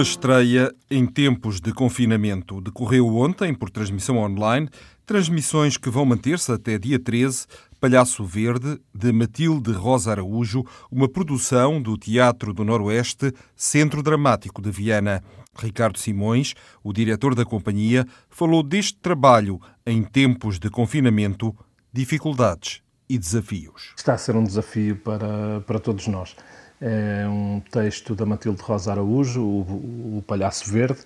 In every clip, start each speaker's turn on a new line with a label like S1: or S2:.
S1: Uma estreia em tempos de confinamento decorreu ontem por transmissão online, transmissões que vão manter-se até dia 13. Palhaço Verde, de Matilde Rosa Araújo, uma produção do Teatro do Noroeste, Centro Dramático de Viana. Ricardo Simões, o diretor da companhia, falou deste trabalho em tempos de confinamento, dificuldades e desafios.
S2: Está a ser um desafio para, para todos nós. É um texto da Matilde Rosa Araújo, o, o Palhaço Verde,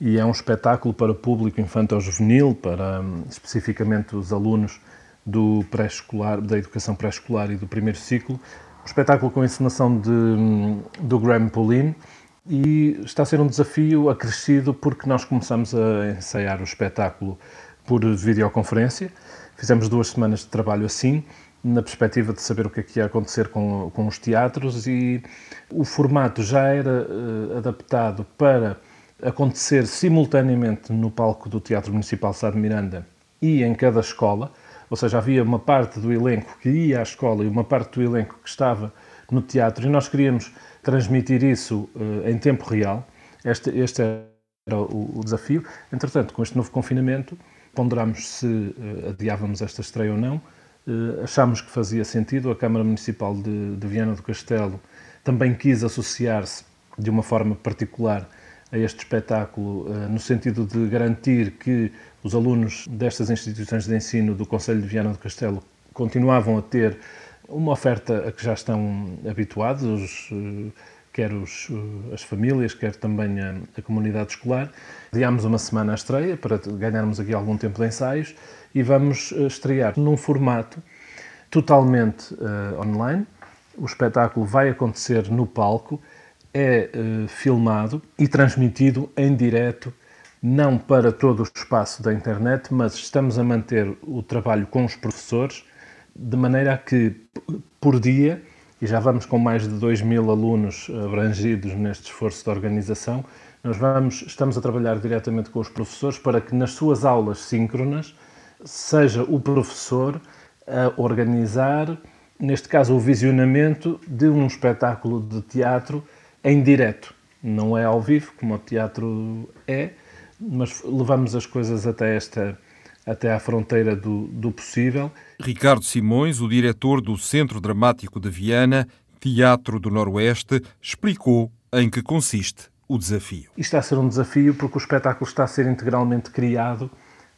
S2: e é um espetáculo para público infantil-juvenil, para hum, especificamente os alunos do pré-escolar, da educação pré-escolar e do primeiro ciclo. Um espetáculo com a encenação de, hum, do Graham Pauline e está a ser um desafio acrescido porque nós começamos a ensaiar o espetáculo por videoconferência. Fizemos duas semanas de trabalho assim na perspectiva de saber o que é que ia acontecer com, com os teatros e o formato já era uh, adaptado para acontecer simultaneamente no palco do Teatro Municipal Sá de Miranda e em cada escola, ou seja, havia uma parte do elenco que ia à escola e uma parte do elenco que estava no teatro e nós queríamos transmitir isso uh, em tempo real. Este, este era o, o, desafio. Entretanto, com este novo confinamento, ponderámos se uh, adiávamos esta estreia ou não achámos que fazia sentido. A Câmara Municipal de, de Viana do Castelo também quis associar-se de uma forma particular a este espetáculo, uh, no sentido de garantir que os alunos destas instituições de ensino do Conselho de Viana do Castelo continuavam a ter uma oferta a que já estão habituados, os, uh, quer os, as famílias, quer também a, a comunidade escolar. Adiámos uma semana à estreia para ganharmos aqui algum tempo de ensaios e vamos eh, estrear num formato totalmente uh, online. O espetáculo vai acontecer no palco, é uh, filmado e transmitido em direto, não para todo o espaço da internet, mas estamos a manter o trabalho com os professores, de maneira a que por dia, e já vamos com mais de 2 mil alunos abrangidos neste esforço de organização, nós vamos, estamos a trabalhar diretamente com os professores para que nas suas aulas síncronas seja o professor a organizar, neste caso, o visionamento de um espetáculo de teatro em direto. Não é ao vivo, como o teatro é, mas levamos as coisas até esta até à fronteira do, do possível.
S1: Ricardo Simões, o diretor do Centro Dramático de Viana, Teatro do Noroeste, explicou em que consiste o desafio.
S2: Isto está a ser um desafio porque o espetáculo está a ser integralmente criado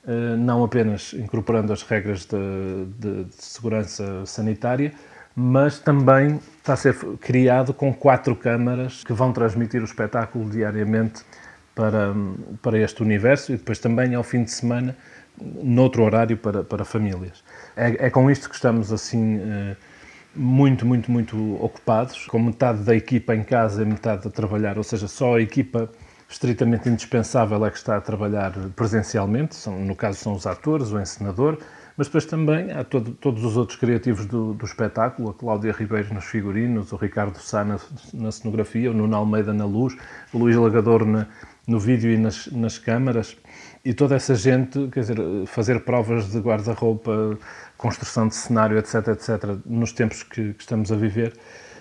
S2: eh, não apenas incorporando as regras de, de, de, segurança sanitária, mas também está a ser criado com quatro câmaras que vão transmitir o espetáculo diariamente para, para este universo e depois também ao fim de semana noutro horário para, para famílias. É, é com isto que estamos assim eh, muito, muito, muito ocupados, com metade da equipa em casa e metade a trabalhar, ou seja, só a equipa estritamente indispensável é que está a trabalhar presencialmente, são, no caso são os atores, o encenador, mas depois também há todo, todos os outros criativos do, do, espetáculo, a Cláudia Ribeiro nos figurinos, o Ricardo Sá na, na cenografia, o Nuno Almeida na luz, o Luís Lagador na, no vídeo e nas, nas câmaras, e toda essa gente, quer dizer, fazer provas de guarda-roupa, construção de cenário, etc, etc, nos tempos que, que estamos a viver,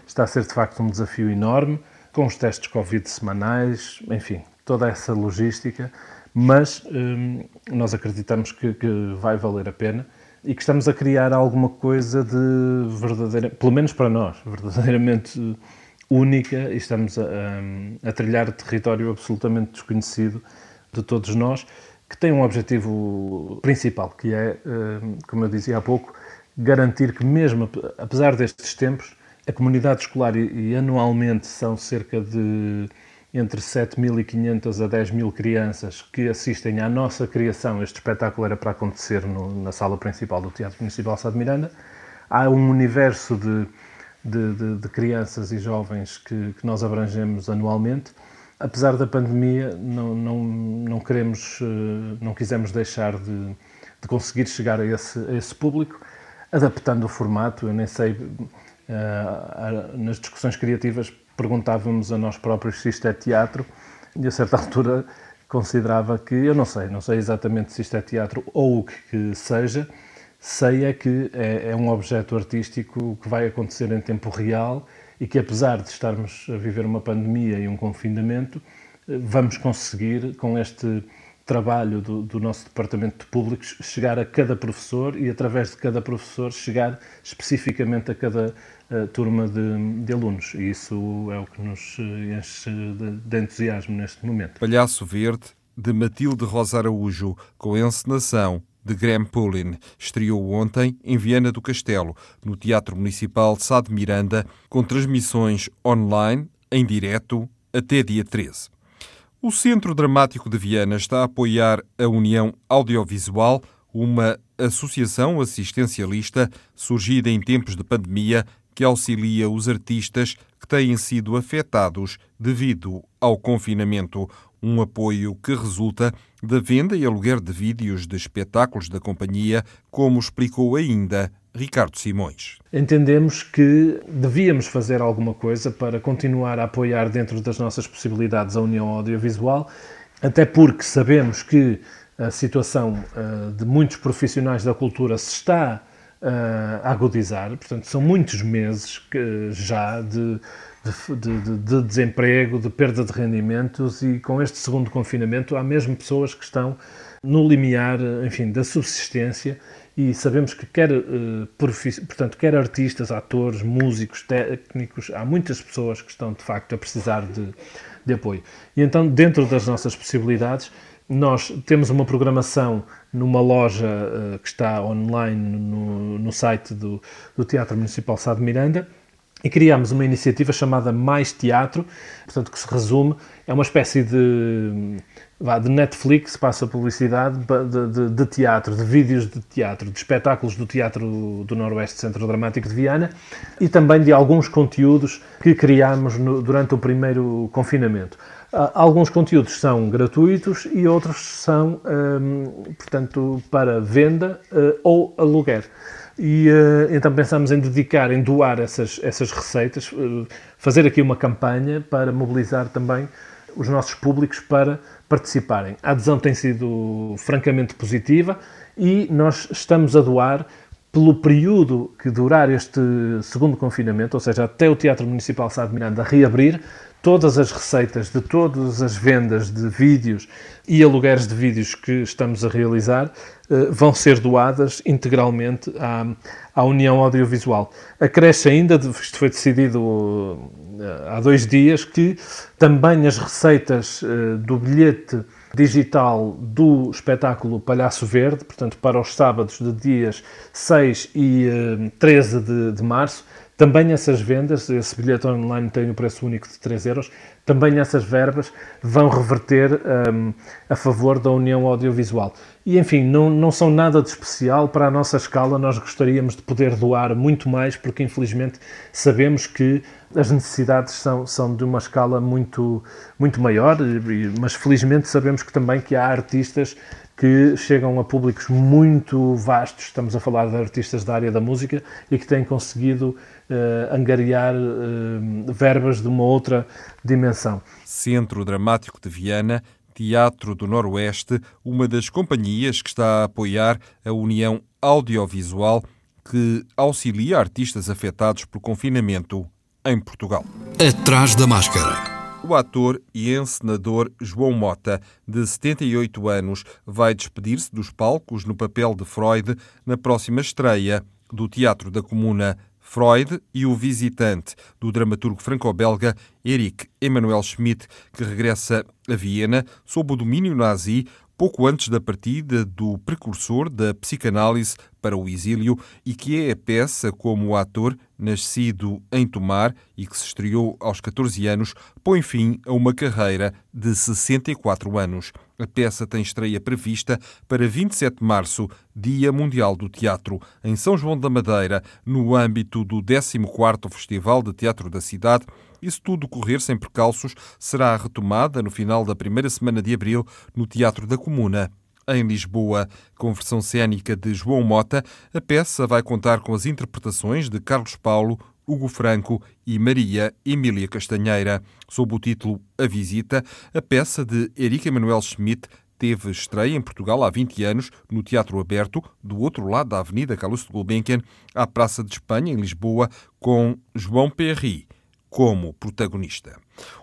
S2: está a ser de facto um desafio enorme com os testes Covid semanais, enfim, toda essa logística, mas hum, nós acreditamos que, que, vai valer a pena e que estamos a criar alguma coisa de verdadeira, pelo menos para nós, verdadeiramente única e estamos a, a, a trilhar território absolutamente desconhecido de todos nós, que tem um objetivo principal, que é, hum, como eu dizia há pouco, garantir que mesmo apesar destes tempos, a comunidade escolar, e, e anualmente são cerca de entre 7.500 a 10.000 crianças que assistem à nossa criação. Este espetáculo era para acontecer no, na sala principal do Teatro Municipal Sá de Miranda. Há um universo de, de, de, de crianças e jovens que, que, nós abrangemos anualmente. Apesar da pandemia, não, não, não queremos, eh, não quisemos deixar de, de conseguir chegar a esse, a esse público, adaptando o formato. Eu nem sei, uh, nas discussões criativas, perguntávamos a nós próprios se isto é teatro e a certa altura considerava que, eu não sei, não sei exatamente se isto é teatro ou o que, que seja, sei é que é, é, um objeto artístico que vai acontecer em tempo real e que apesar de estarmos a viver uma pandemia e um confinamento, vamos conseguir com este trabalho do, do, nosso Departamento de Públicos chegar a cada professor e, através de cada professor, chegar especificamente a cada uh, turma de, de, alunos. E isso é o que nos eh, enche de, de entusiasmo neste momento.
S1: Palhaço Verde, de Matilde Rosa Araújo, com encenação de Graham Pullin, estreou ontem em Viana do Castelo, no Teatro Municipal Sá de Miranda, com transmissões online, em direto, até dia 13. O Centro Dramático de Viana está a apoiar a União Audiovisual, uma associação assistencialista surgida em tempos de pandemia que auxilia os artistas que têm sido afetados devido ao confinamento. Um apoio que resulta da venda e aluguer de vídeos de espetáculos da companhia, como explicou ainda Ricardo Simões.
S2: Entendemos que devíamos fazer alguma coisa para continuar a apoiar dentro das nossas possibilidades a União Audiovisual, até porque sabemos que a situação uh, de muitos profissionais da cultura se está uh, agudizar, portanto, são muitos meses que, já de, de, de, de, desemprego, de perda de rendimentos e com este segundo confinamento há mesmo pessoas que estão no limiar, enfim, da subsistência e sabemos que quer, uh, portanto, quer artistas, atores, músicos, técnicos, há muitas pessoas que estão de facto a precisar de, de apoio. E então, dentro das nossas possibilidades, nós temos uma programação numa loja uh, que está online no, no site do, do Teatro Municipal Sá de Miranda e criámos uma iniciativa chamada Mais Teatro, portanto, que se resume, é uma espécie de de Netflix, passa publicidade de, de, de, teatro, de vídeos de teatro, de espetáculos do Teatro do Noroeste Centro Dramático de Viana e também de alguns conteúdos que criámos no, durante o primeiro confinamento. Alguns conteúdos são gratuitos e outros são, hum, portanto, para venda uh, ou aluguer. E uh, então pensamos em dedicar, em doar essas, essas receitas, uh, fazer aqui uma campanha para mobilizar também os nossos públicos para participarem. A adesão tem sido francamente positiva e nós estamos a doar pelo período que durar este segundo confinamento, ou seja, até o Teatro Municipal Sá de Miranda reabrir, todas as receitas de todas as vendas de vídeos e alugueres de vídeos que estamos a realizar eh, vão ser doadas integralmente à, à União Audiovisual. Acresce ainda, isto foi decidido eh, há dois dias, que também as receitas eh, do bilhete digital do espetáculo Palhaço Verde, portanto, para os sábados de dias 6 e 13 de, de março, também essas vendas, esse bilhete online tem o preço único de 3 euros, também essas verbas vão reverter um, a favor da União Audiovisual. E, enfim, não, não são nada de especial para a nossa escala, nós gostaríamos de poder doar muito mais, porque infelizmente sabemos que as necessidades são, são de uma escala muito, muito maior, mas felizmente sabemos que também que há artistas que chegam a públicos muito vastos, estamos a falar de artistas da área da música e que têm conseguido uh, angariar uh, verbas de uma outra dimensão.
S1: Centro Dramático de Viana, Teatro do Noroeste, uma das companhias que está a apoiar a União Audiovisual que auxilia artistas afetados pelo confinamento em Portugal.
S3: Atrás da máscara.
S1: O ator e encenador João Mota, de 78 anos, vai despedir-se dos palcos no papel de Freud na próxima estreia do Teatro da Comuna. Freud e o Visitante, do dramaturgo franco-belga Eric Emanuel Schmidt, que regressa a Viena sob o domínio nazi, pouco antes da partida do precursor da psicanálise para o exílio e que é a peça como ator, nascido em Tomar e que se estreou aos 14 anos, põe fim a uma carreira de 64 anos. A peça tem estreia prevista para 27 de março, Dia Mundial do Teatro, em São João da Madeira, no âmbito do 14º Festival de Teatro da cidade. E se tudo correr sem percalços, será retomada no final da primeira semana de abril no Teatro da Comuna em Lisboa. Com versão cênica de João Mota, a peça vai contar com as interpretações de Carlos Paulo, Hugo Franco e Maria Emília Castanheira. Sob o título A Visita, a peça de Erika Emanuel Schmidt teve estreia em Portugal há 20 anos no Teatro Aberto, do outro lado da Avenida Carlos de Gulbenkian, à Praça de Espanha, em Lisboa, com João Perry como protagonista.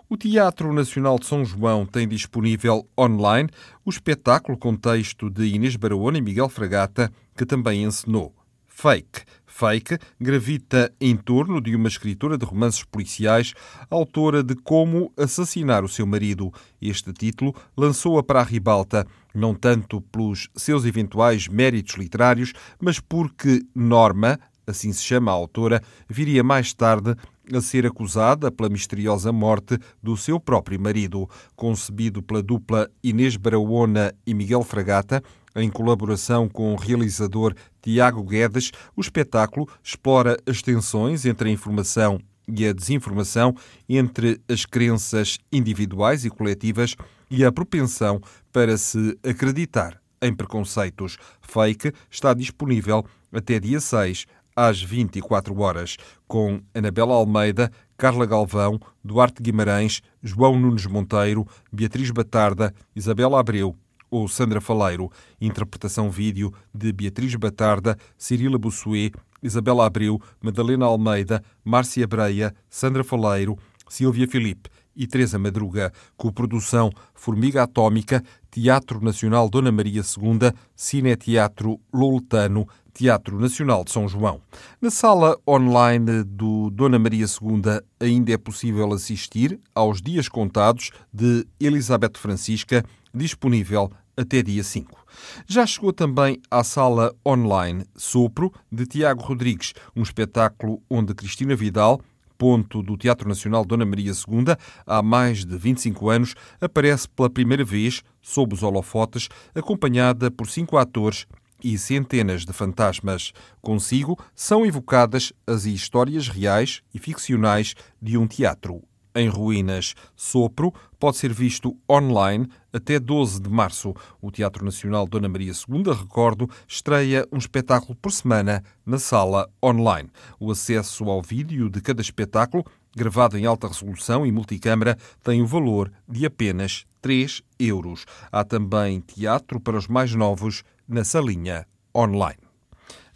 S1: O Teatro Nacional de São João tem disponível online o espetáculo com texto de Inês Barahona e Miguel Fragata, que também encenou. Fake. Fake gravita em torno de uma escritora de romances policiais, autora de Como Assassinar o Seu Marido. Este título lançou-a para a ribalta, não tanto pelos seus eventuais méritos literários, mas porque Norma, assim se chama a autora, viria mais tarde a ser acusada pela misteriosa morte do seu próprio marido. Concebido pela dupla Inês Barahona e Miguel Fragata, em colaboração com o realizador Tiago Guedes, o espetáculo explora as tensões entre a informação e a desinformação, entre as crenças individuais e coletivas e a propensão para se acreditar em preconceitos. Fake está disponível até dia 6 às 24 horas, com Anabela Almeida, Carla Galvão, Duarte Guimarães, João Nunes Monteiro, Beatriz Batarda, Isabela Abreu ou Sandra Faleiro. Interpretação vídeo de Beatriz Batarda, Cirila Bussuet, Isabela Abreu, Madalena Almeida, Márcia Breia, Sandra Faleiro, Silvia Filipe e Teresa Madruga, co-produção Formiga Atómica, Teatro Nacional Dona Maria II, Cineteatro Loletano, Teatro Nacional de São João. Na sala online do Dona Maria II ainda é possível assistir aos Dias Contados de Elizabeth Francisca, disponível até dia 5. Já chegou também à sala online Sopro, de Tiago Rodrigues, um espetáculo onde Cristina Vidal ponto do Teatro Nacional Dona Maria II, há mais de 25 anos, aparece pela primeira vez sob os holofotes, acompanhada por cinco atores e centenas de fantasmas. Consigo são evocadas as histórias reais e ficcionais de um teatro em ruínas. Sopro pode ser visto online até 12 de março. O Teatro Nacional Dona Maria II, recordo, estreia um espetáculo por semana na sala online. O acesso ao vídeo de cada espetáculo, gravado em alta resolução e multicâmara, tem o valor de apenas 3 euros. Há também teatro para os mais novos na salinha online.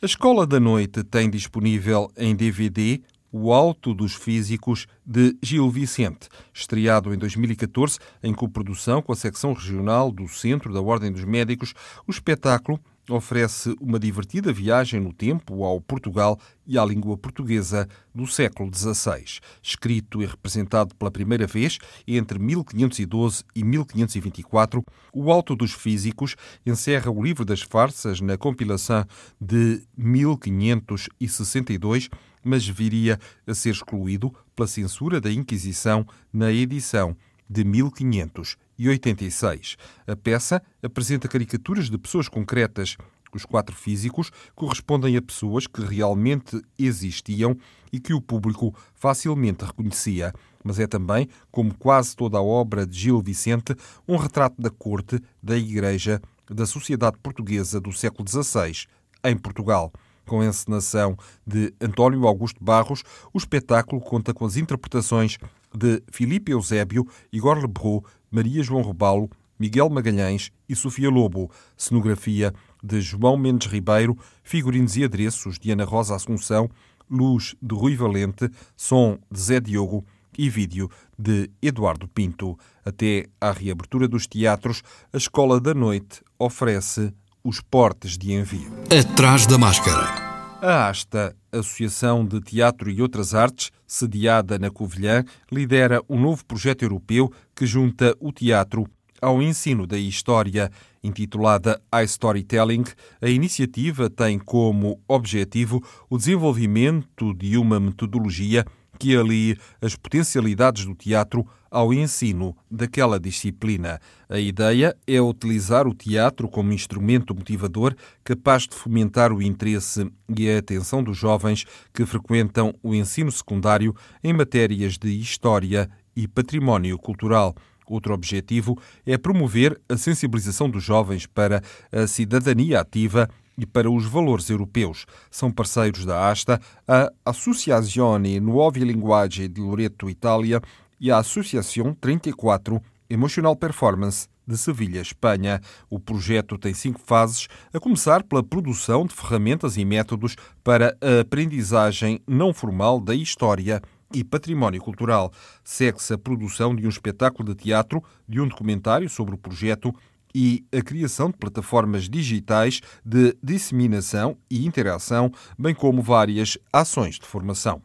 S1: A Escola da Noite tem disponível em DVD o Alto dos Físicos de Gil Vicente, estreado em 2014 em coprodução com a secção regional do Centro da Ordem dos Médicos. O espetáculo oferece uma divertida viagem no tempo ao Portugal e à língua portuguesa do século XVI. Escrito e representado pela primeira vez entre 1512 e 1524, O Alto dos Físicos encerra o livro das farsas na compilação de 1562, mas viria a ser excluído pela censura da Inquisição na edição de 1586. A peça apresenta caricaturas de pessoas concretas. Os quatro físicos correspondem a pessoas que realmente existiam e que o público facilmente reconhecia. Mas é também, como quase toda a obra de Gil Vicente, um retrato da corte, da igreja, da sociedade portuguesa do século XVI, em Portugal. Com a encenação de António Augusto Barros, o espetáculo conta com as interpretações de Filipe Eusébio, Igor Lebrou, Maria João Rebalo, Miguel Magalhães e Sofia Lobo, cenografia de João Mendes Ribeiro, figurinos e adereços de Ana Rosa Assunção, luz de Rui Valente, som de Zé Diogo e vídeo de Eduardo Pinto. Até à reabertura dos teatros, a Escola da Noite oferece os portes de envio.
S3: Atrás da máscara.
S1: A ASTA, Associação de Teatro e Outras Artes, sediada na Covilhã, lidera um novo projeto europeu que junta o teatro ao ensino da história. Intitulada iStorytelling, a iniciativa tem como objetivo o desenvolvimento de uma metodologia que alie as potencialidades do teatro ao ensino daquela disciplina. A ideia é utilizar o teatro como instrumento motivador capaz de fomentar o interesse e a atenção dos jovens que frequentam o ensino secundário em matérias de história e património cultural. Outro objetivo é promover a sensibilização dos jovens para a cidadania ativa e para os valores europeus. São parceiros da ASTA a Associazione Nuove Linguaggi de Loreto, Itália e a Associação 34 Emotional Performance de Sevilha, Espanha. O projeto tem cinco fases, a começar pela produção de ferramentas e métodos para a aprendizagem não formal da história e património cultural. Segue-se a produção de um espetáculo de teatro, de um documentário sobre o projeto e a criação de plataformas digitais de disseminação e interação, bem como várias ações de formação.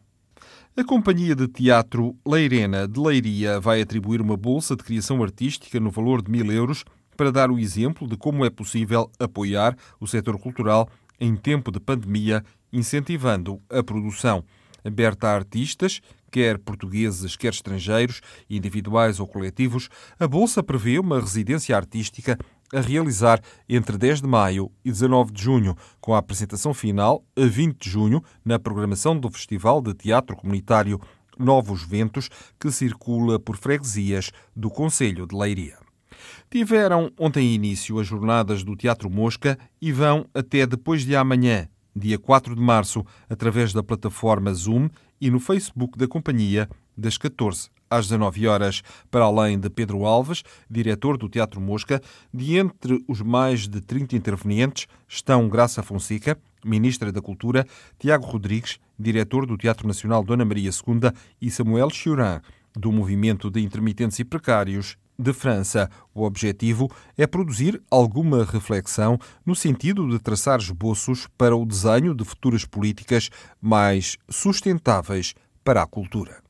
S1: A Companhia de Teatro Leirena de Leiria vai atribuir uma bolsa de criação artística no valor de mil euros para dar o exemplo de como é possível apoiar o setor cultural em tempo de pandemia, incentivando a produção. Aberta a artistas, quer portugueses, quer estrangeiros, individuais ou coletivos, a Bolsa prevê uma residência artística a realizar entre 10 de maio e 19 de junho, com a apresentação final a 20 de junho na programação do Festival de Teatro Comunitário Novos Ventos, que circula por freguesias do Conselho de Leiria. Tiveram ontem início as jornadas do Teatro Mosca e vão até depois de amanhã, dia 4 de março, através da plataforma Zoom e no Facebook da companhia, das 14 às 19 horas, para além de Pedro Alves, diretor do Teatro Mosca. De entre os mais de 30 intervenientes estão Graça Fonseca, Ministra da Cultura, Tiago Rodrigues, diretor do Teatro Nacional Dona Maria II e Samuel Churan, do Movimento de Intermitentes e Precários de França. O objetivo é produzir alguma reflexão no sentido de traçar esboços para o desenho de futuras políticas mais sustentáveis para a cultura.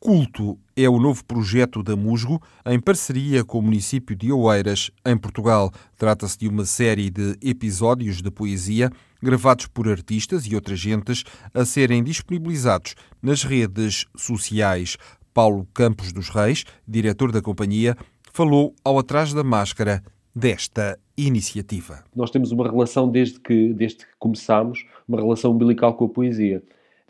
S1: Culto é o novo projeto da Musgo, em parceria com o município de Oeiras, em Portugal. Trata-se de uma série de episódios de poesia gravados por artistas e outras gentes a serem disponibilizados nas redes sociais. Paulo Campos dos Reis, diretor da companhia, falou ao Atrás da Máscara desta iniciativa.
S4: Nós temos uma relação desde que, desde que começámos, uma relação umbilical com a poesia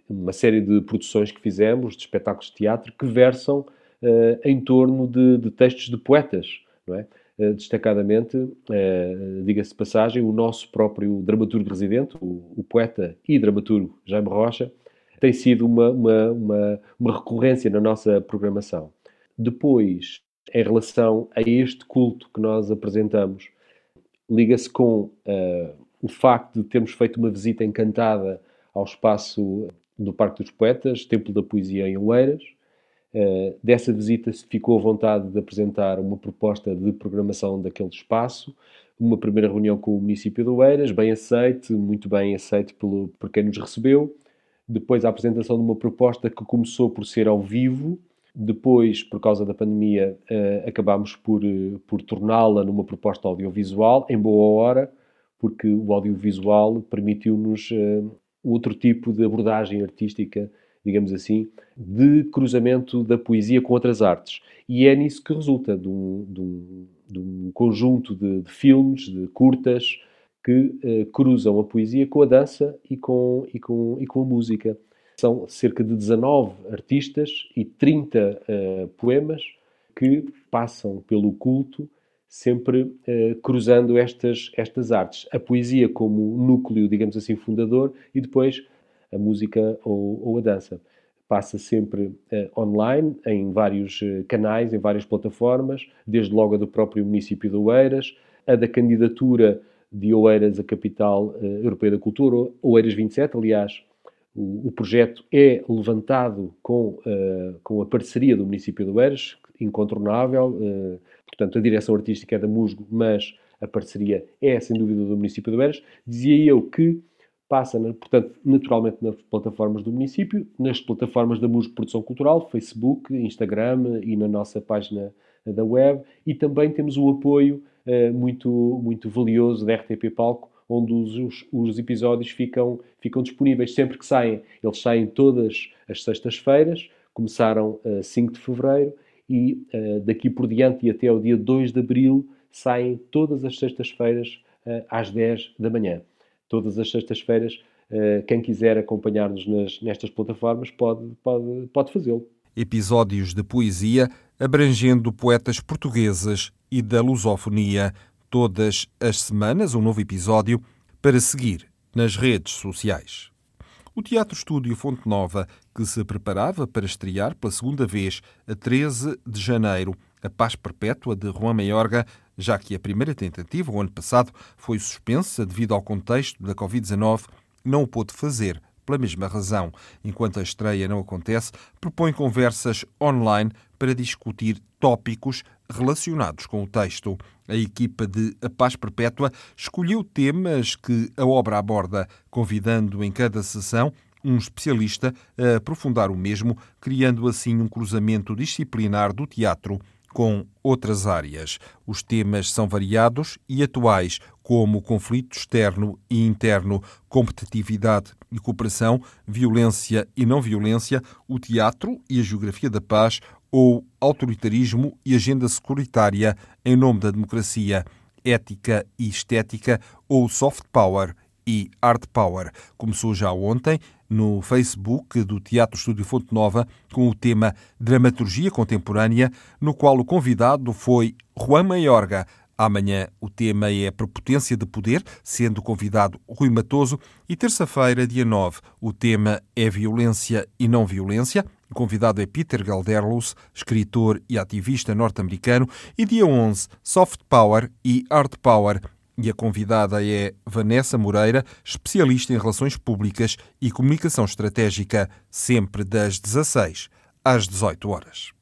S4: uma série de produções que fizemos, de espetáculos de teatro, que versam uh, em torno de, de, textos de poetas, não é? Uh, destacadamente, uh, diga-se de passagem, o nosso próprio dramaturgo residente, o, o, poeta e dramaturgo Jaime Rocha, tem sido uma, uma, uma, uma recorrência na nossa programação. Depois, em relação a este culto que nós apresentamos, liga-se com o facto de termos feito uma visita encantada ao espaço do Parque dos Poetas, Templo da Poesia em Oeiras. Uh, dessa visita se ficou à vontade de apresentar uma proposta de programação daquele espaço, uma primeira reunião com o município de Oeiras, bem aceite, muito bem aceite pelo, por quem nos recebeu. Depois a apresentação de uma proposta que começou por ser ao vivo, depois, por causa da pandemia, uh, acabámos por, uh, por torná-la numa proposta audiovisual, em boa hora, porque o audiovisual permitiu-nos outro tipo de abordagem artística, digamos assim, de cruzamento da poesia com outras artes. E é nisso que resulta de um, de um, de um conjunto de, de, filmes, de curtas, que uh, cruzam a poesia com a dança e com, e, com, e com a música. São cerca de 19 artistas e 30 uh, eh, poemas que passam pelo culto sempre eh, cruzando estas, estas artes. A poesia como núcleo, digamos assim, fundador e depois a música ou, ou a dança. Passa sempre eh, online, em vários eh, canais, em várias plataformas, desde logo a do próprio município de Oeiras, a da candidatura de Oeiras a capital europeia da cultura, Oeiras 27, aliás, o, o projeto é levantado com, com a parceria do município de Oeiras, incontornável, Portanto, a direção artística é da Musgo, mas a parceria é, sem dúvida, do município de Eiras. Dizia eu que passa, portanto, naturalmente nas plataformas do município, nas plataformas da Musgo Produção Cultural, Facebook, Instagram e na nossa página da web e também temos o apoio muito, muito valioso da RTP Palco, onde os, os, os, episódios ficam, ficam disponíveis sempre que saem. Eles saem todas as sextas-feiras, começaram a uh, 5 de fevereiro e uh, daqui por diante e até ao dia 2 de abril saem todas as sextas-feiras às 10 da manhã. Todas as sextas-feiras, quem quiser acompanhar-nos nestas plataformas pode, pode, pode fazê-lo.
S1: Episódios de poesia abrangendo poetas portuguesas e da lusofonia. Todas as semanas, um novo episódio para seguir nas redes sociais. O Teatro Estúdio Fonte Nova, que se preparava para estrear pela segunda vez a 13 de janeiro a Paz Perpétua de Juan Mayorga, já que a primeira tentativa, o ano passado, foi suspensa devido ao contexto da Covid-19, não o pôde fazer pela mesma razão. Enquanto a estreia não acontece, propõe conversas online para discutir tópicos relacionados com o texto. A equipa de A Paz Perpétua escolheu temas que a obra aborda, convidando em cada sessão um especialista a aprofundar o mesmo, criando assim um cruzamento disciplinar do teatro com outras áreas. Os temas são variados e atuais, como conflito externo e interno, competitividade e cooperação, violência e não violência, o teatro e a geografia da paz, ou autoritarismo e agenda securitária em nome da democracia, ética e estética, ou soft power e hard power. Começou já ontem no Facebook do Teatro Estúdio Fonte Nova com o tema Dramaturgia Contemporânea, no qual o convidado foi Juan Mayorga. Amanhã o tema é Prepotência de Poder, sendo convidado Rui Matoso. E terça-feira, dia 9, o tema é Violência e Não Violência. O convidado é Peter Galderlos, escritor e ativista norte-americano. E dia 11, Soft Power e Hard Power, e a convidada é Vanessa Moreira, especialista em relações públicas e comunicação estratégica, sempre das 16 às 18 horas.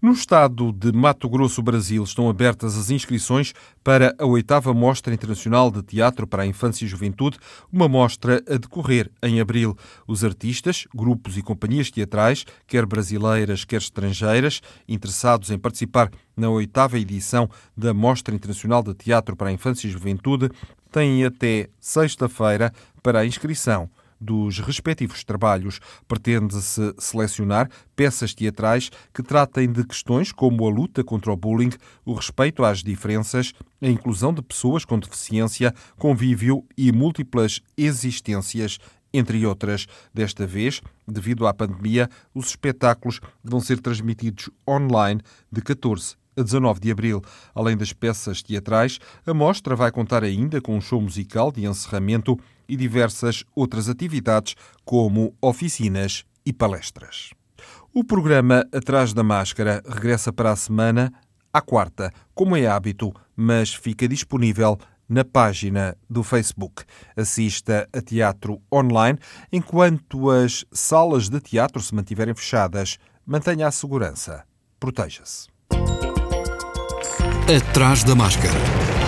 S1: No estado de Mato Grosso, Brasil, estão abertas as inscrições para a oitava Mostra Internacional de Teatro para a Infância e Juventude, uma mostra a decorrer em abril. Os artistas, grupos e companhias teatrais, quer brasileiras, quer estrangeiras, interessados em participar na oitava edição da Mostra Internacional de Teatro para a Infância e Juventude, têm até sexta-feira para a inscrição dos respectivos trabalhos. Pretende-se selecionar peças teatrais que tratem de questões como a luta contra o bullying, o respeito às diferenças, a inclusão de pessoas com deficiência, convívio e múltiplas existências entre outras. Desta vez, devido à pandemia, os espetáculos vão ser transmitidos online de 14 a 19 de abril. Além das peças teatrais, a mostra vai contar ainda com um show musical de encerramento e diversas outras atividades, como oficinas e palestras. O programa Atrás da Máscara regressa para a semana, à quarta, como é hábito, mas fica disponível na página do Facebook. Assista a teatro online enquanto as salas de teatro se mantiverem fechadas. Mantenha a segurança. Proteja-se.
S3: Atrás da máscara.